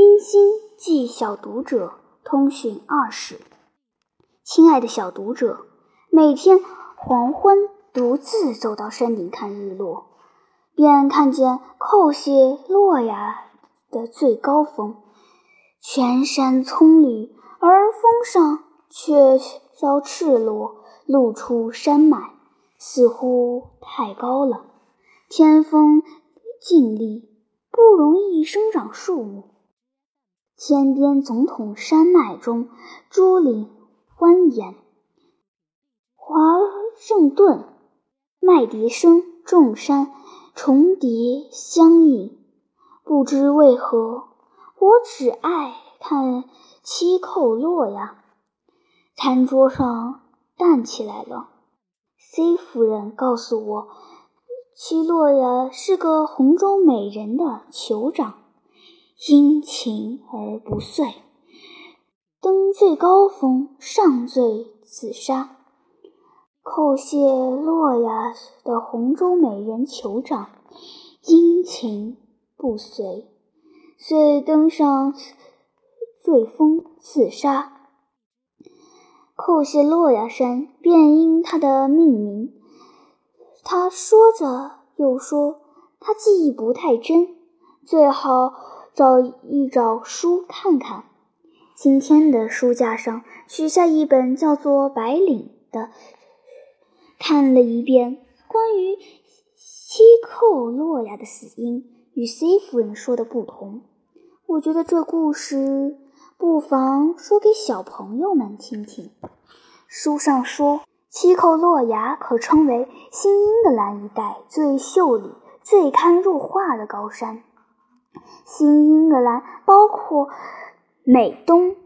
冰心寄小读者通讯二十。亲爱的小读者，每天黄昏独自走到山顶看日落，便看见寇谢洛亚的最高峰，全山葱绿，而峰上却稍赤裸，露出山脉，似乎太高了。天风劲厉，不容易生长树木。天边总统山脉中，竹林蜿蜒，华盛顿，麦迪生，众山重叠相映。不知为何，我只爱看七扣洛呀。餐桌上淡起来了。C 夫人告诉我，七洛呀是个红中美人的酋长。殷勤而不遂，登最高峰，上罪自杀。叩谢洛亚的红中美人酋长，殷勤不遂，遂登上最峰自杀。叩谢洛亚山便因他的命名。他说着又说：“他记忆不太真，最好。”找一找书看看。今天的书架上取下一本叫做《白领》的，看了一遍。关于西寇洛亚的死因与 C 夫人说的不同，我觉得这故事不妨说给小朋友们听听。书上说，七寇洛亚可称为新英格兰一带最秀丽、最堪入画的高山。新英格兰包括美东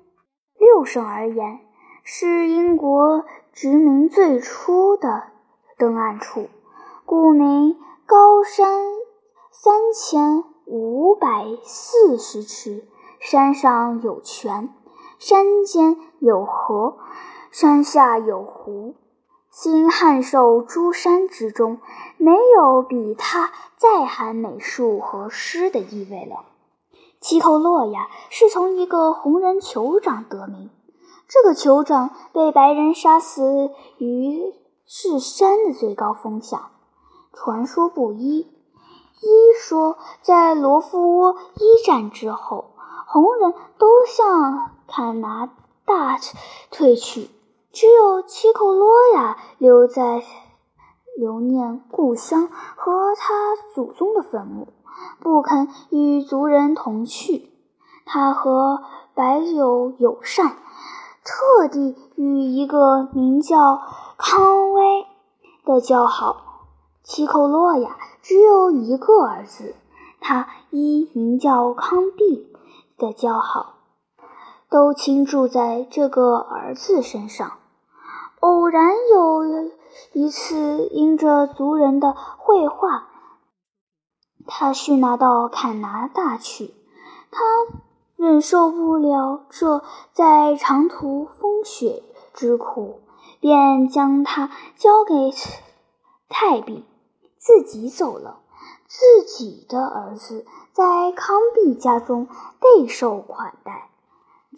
六省而言，是英国殖民最初的登岸处，故名高山三千五百四十尺，山上有泉，山间有河，山下有湖。新汉寿诸山之中，没有比它再含美术和诗的意味了。七寇洛亚是从一个红人酋长得名，这个酋长被白人杀死于是山的最高峰下。传说不一，一说在罗夫窝一战之后，红人都向坎拿大退去，只有七寇洛亚留在留念故乡和他祖宗的坟墓。不肯与族人同去，他和白友友善，特地与一个名叫康威的交好。七寇洛亚只有一个儿子，他依名叫康帝的交好，都倾注在这个儿子身上。偶然有一次，因着族人的绘画。他去拿到坎拿大去，他忍受不了这在长途风雪之苦，便将他交给泰比，自己走了。自己的儿子在康弼家中备受款待。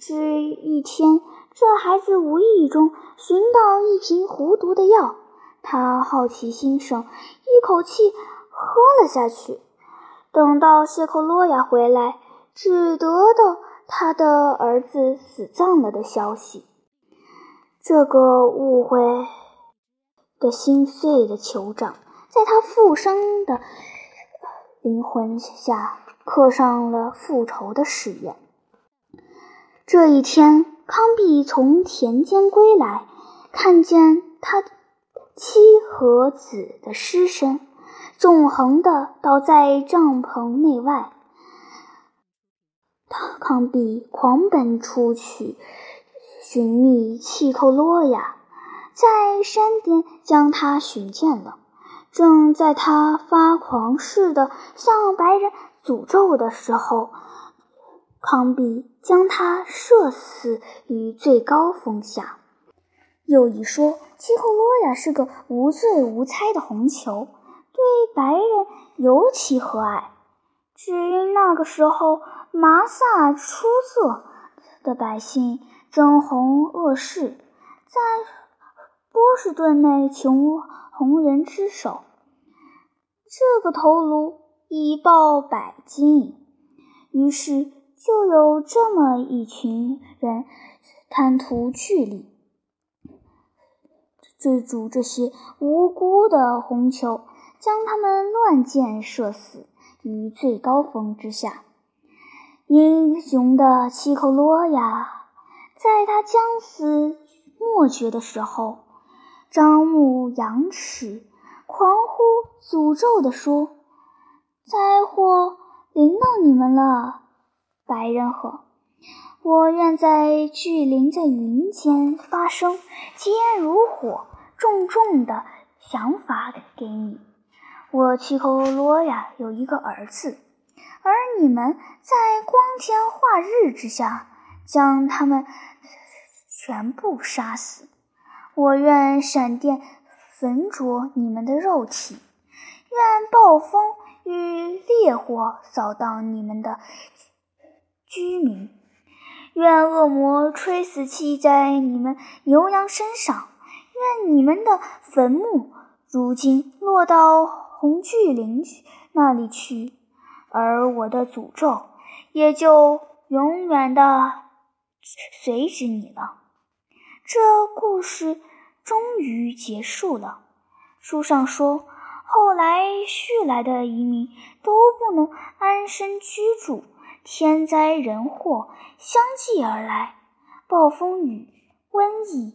这一天，这孩子无意中寻到一瓶狐毒的药，他好奇心生，一口气喝了下去。等到谢克洛亚回来，只得到他的儿子死葬了的消息。这个误会的心碎的酋长，在他复生的灵魂下刻上了复仇的誓言。这一天，康比从田间归来，看见他妻和子的尸身。纵横地倒在帐篷内外，康比狂奔出去寻觅契寇洛亚，在山巅将他寻见了。正在他发狂似的向白人诅咒的时候，庞比将他射死于最高峰下。又一说，契寇洛亚是个无罪无猜的红球。对白人尤其和蔼，只因那个时候麻萨出色的百姓憎红恶世，在波士顿内穷红人之手。这个头颅已报百金，于是就有这么一群人贪图巨利，追逐这些无辜的红球，将他们乱箭射死于最高峰之下。英雄的七口罗亚，在他将死莫绝的时候，张目仰齿。狂呼诅咒地说：“灾祸临到你们了，白人河！我愿在巨灵在云间发生，疾烟如火，重重的想法给你。我七口罗呀有一个儿子，而你们在光天化日之下将他们全部杀死。我愿闪电。”焚灼你们的肉体，愿暴风与烈火扫荡你们的居民，愿恶魔吹死气在你们牛羊身上，愿你们的坟墓如今落到红巨灵那里去，而我的诅咒也就永远的随着你了。这故事。终于结束了。书上说，后来续来的移民都不能安身居住，天灾人祸相继而来，暴风雨、瘟疫、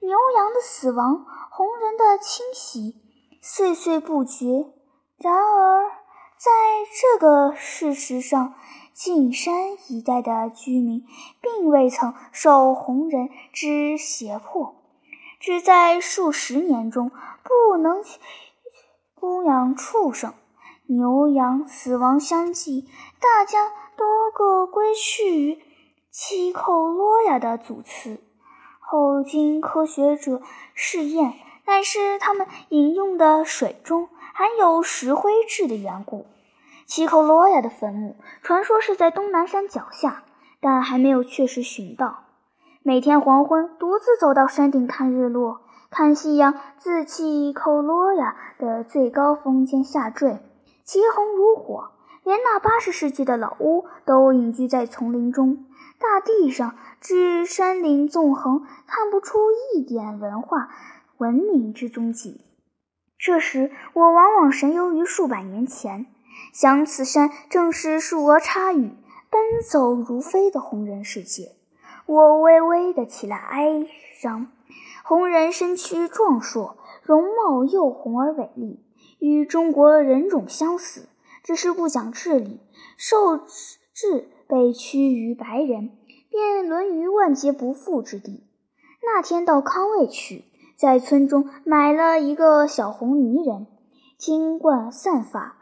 牛羊的死亡、红人的侵袭，岁岁不绝。然而，在这个事实上，进山一带的居民并未曾受红人之胁迫。只在数十年中不能供养畜生，牛羊死亡相继，大家多个归去于七寇洛亚的组词。后经科学者试验，但是他们饮用的水中含有石灰质的缘故，七寇洛亚的坟墓传说是在东南山脚下，但还没有确实寻到。每天黄昏，独自走到山顶看日落，看夕阳自契寇罗亚的最高峰间下坠，其红如火。连那八十世纪的老屋都隐居在丛林中，大地上至山林纵横，看不出一点文化文明之踪迹。这时，我往往神游于数百年前，想此山正是树额插羽、奔走如飞的红人世界。我微微的起了哀伤。红人身躯壮硕，容貌又红而伟丽，与中国人种相似，只是不讲治理，受制被屈于白人，便沦于万劫不复之地。那天到康卫去，在村中买了一个小红泥人，金冠散发，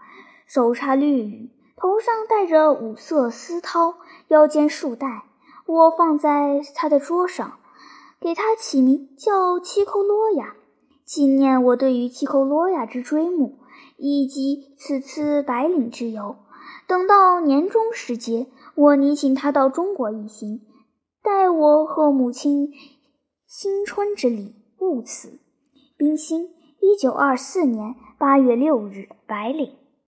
手插绿羽，头上戴着五色丝绦，腰间束带。我放在他的桌上，给他起名叫七寇罗亚，纪念我对于七寇罗亚之追慕，以及此次白领之游。等到年终时节，我拟请他到中国一行，代我贺母亲新春之礼，勿此。冰心，一九二四年八月六日，白领。